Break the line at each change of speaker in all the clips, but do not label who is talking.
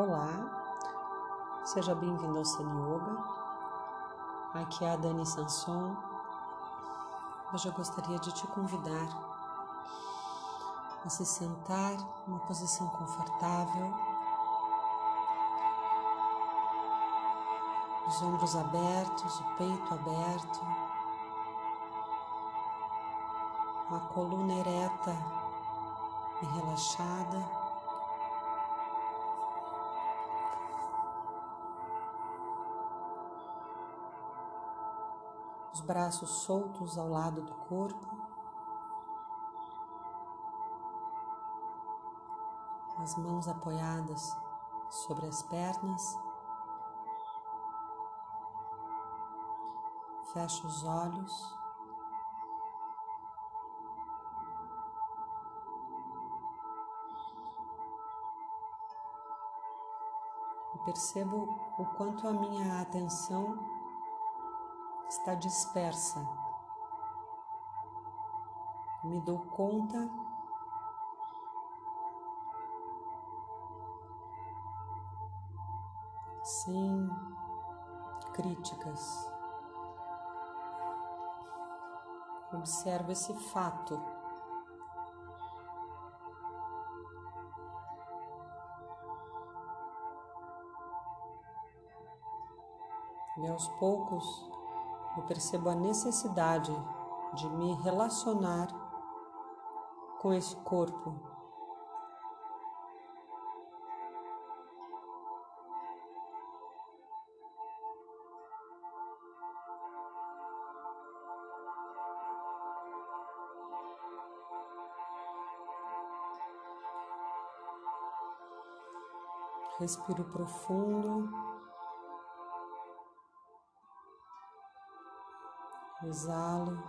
Olá, seja bem-vindo ao Sun Yoga. Aqui é a Dani Sanson. Hoje eu gostaria de te convidar a se sentar numa posição confortável, os ombros abertos, o peito aberto, a coluna ereta e relaxada. Braços soltos ao lado do corpo, as mãos apoiadas sobre as pernas. Fecha os olhos. Percebo o quanto a minha atenção está dispersa. Me dou conta sem críticas. Observo esse fato. E aos poucos eu percebo a necessidade de me relacionar com esse corpo. Respiro profundo. Exalo.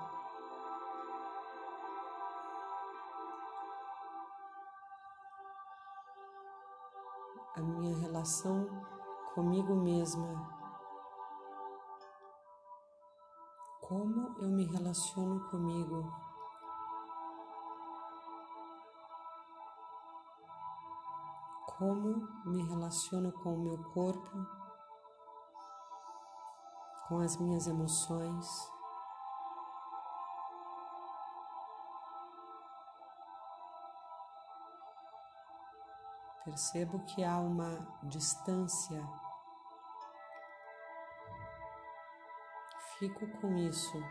A minha relação comigo mesma. Como eu me relaciono comigo? Como me relaciono com o meu corpo, com as minhas emoções? Percebo que há uma distância. Fico com isso.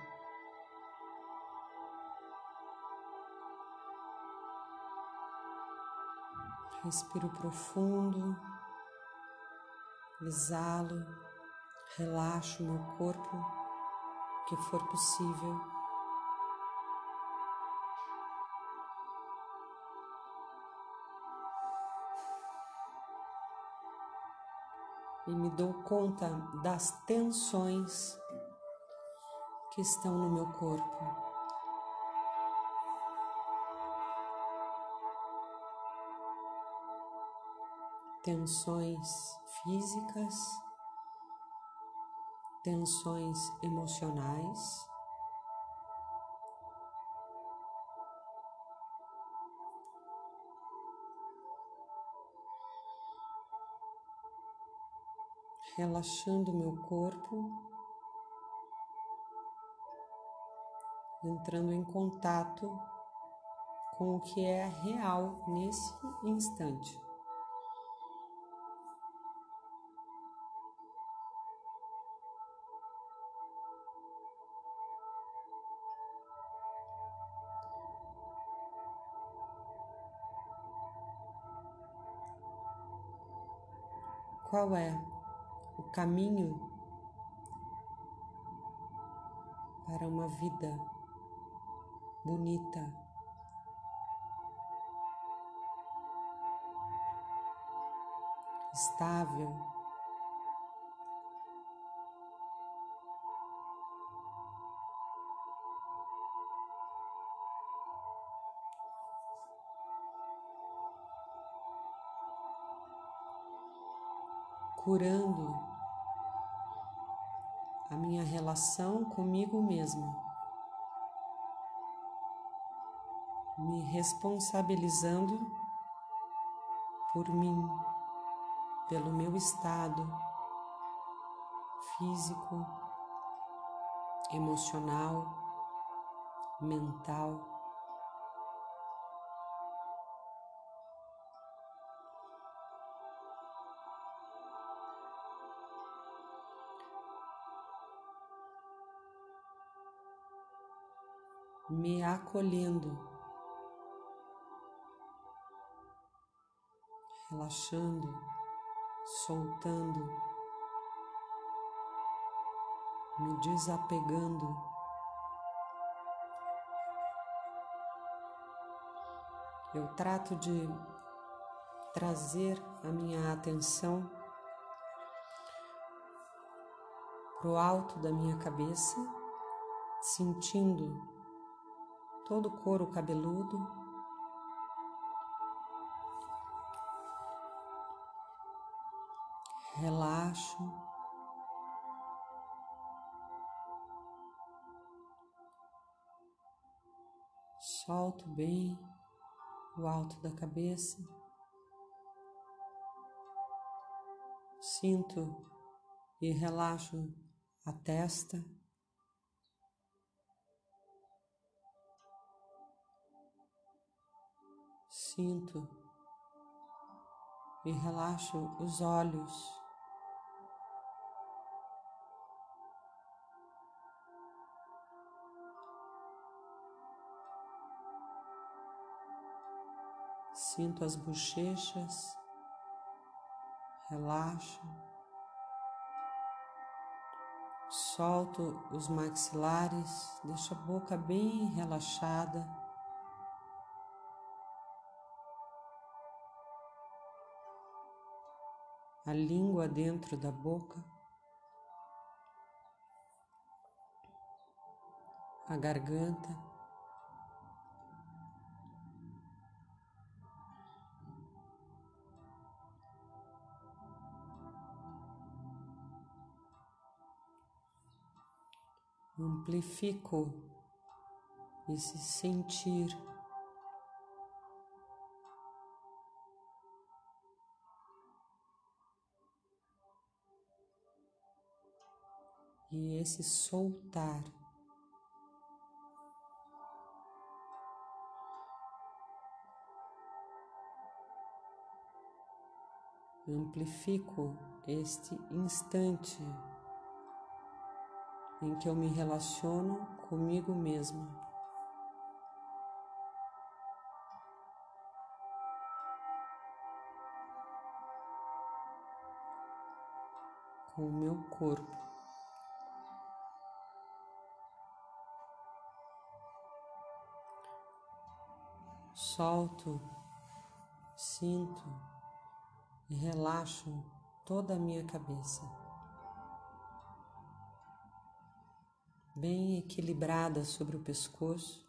Respiro profundo, exalo, relaxo meu corpo, que for possível. E me dou conta das tensões que estão no meu corpo. Tensões físicas, tensões emocionais. Relaxando meu corpo, entrando em contato com o que é real nesse instante. Qual é caminho para uma vida bonita. Estável, curando minha relação comigo mesma, me responsabilizando por mim, pelo meu estado físico, emocional, mental. Me acolhendo, relaxando, soltando. me desapegando. Eu trato de trazer a minha atenção para o alto da minha cabeça, sentindo todo o couro cabeludo. Relaxo. Solto bem o alto da cabeça. Sinto e relaxo a testa. Sinto e relaxo os olhos. Sinto as bochechas, relaxo, solto os maxilares, deixo a boca bem relaxada. A língua dentro da boca, a garganta. amplifico esse sentir. E esse soltar. Amplifico este instante em que eu me relaciono comigo mesma. Com o meu corpo. Solto, sinto e relaxo toda a minha cabeça. bem equilibrada sobre o pescoço.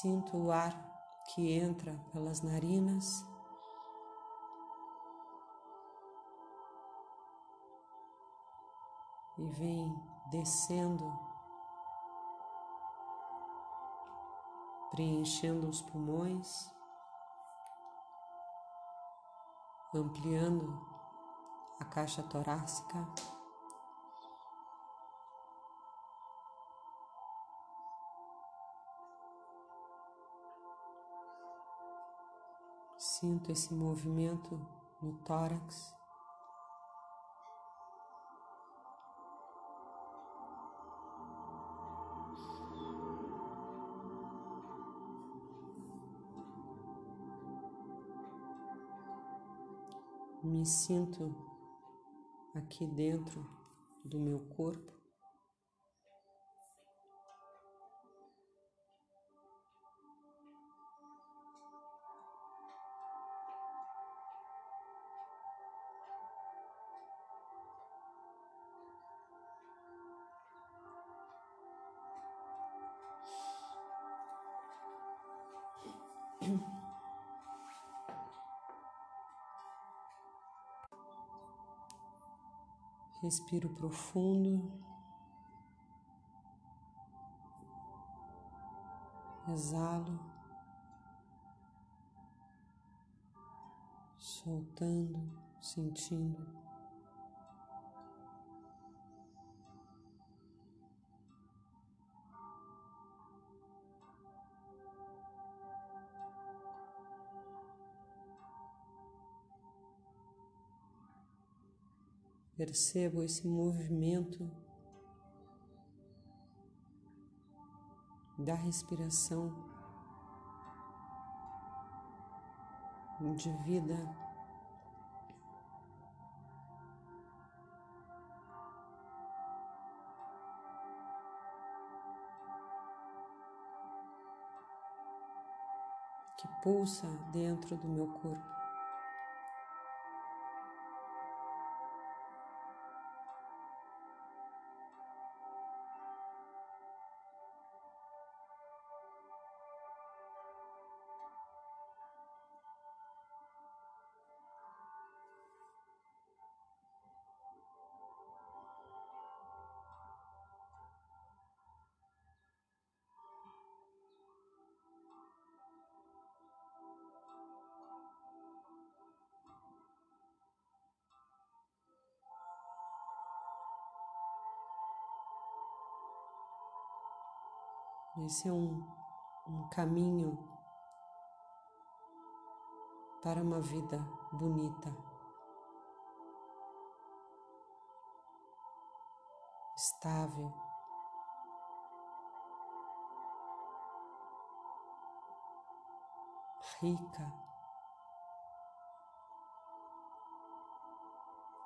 Sinto o ar que entra pelas narinas. E vem descendo preenchendo os pulmões, ampliando a caixa torácica. Sinto esse movimento no tórax. me sinto aqui dentro do meu corpo. Respiro profundo. Exalo. Soltando, sentindo. Percebo esse movimento da respiração de vida. Que pulsa dentro do meu corpo. Esse é um, um caminho para uma vida bonita, estável. Rica,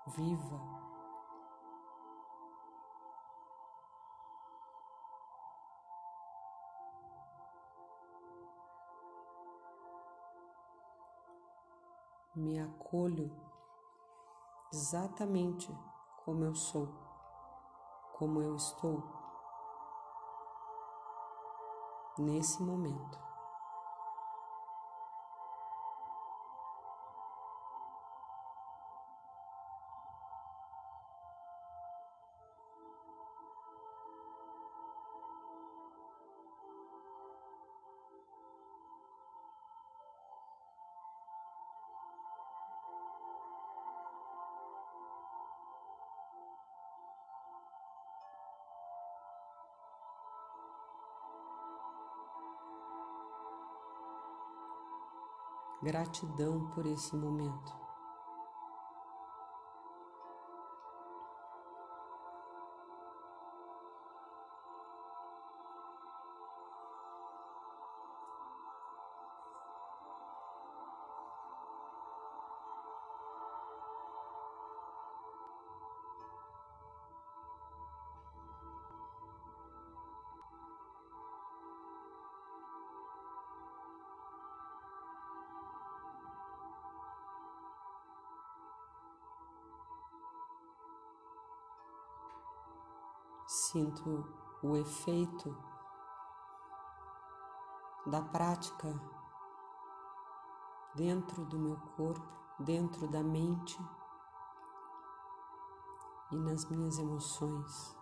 viva. Me acolho exatamente como eu sou, como eu estou nesse momento. Gratidão por esse momento. Sinto o efeito da prática dentro do meu corpo, dentro da mente e nas minhas emoções.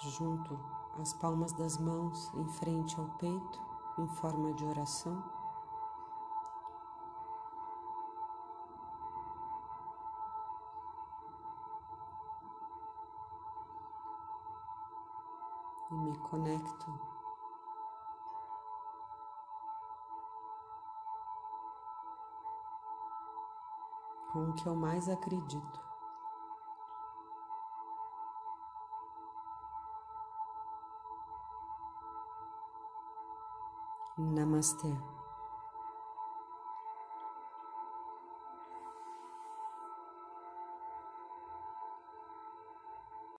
Junto as palmas das mãos em frente ao peito, em forma de oração. E me conecto com o que eu mais acredito. Namastê.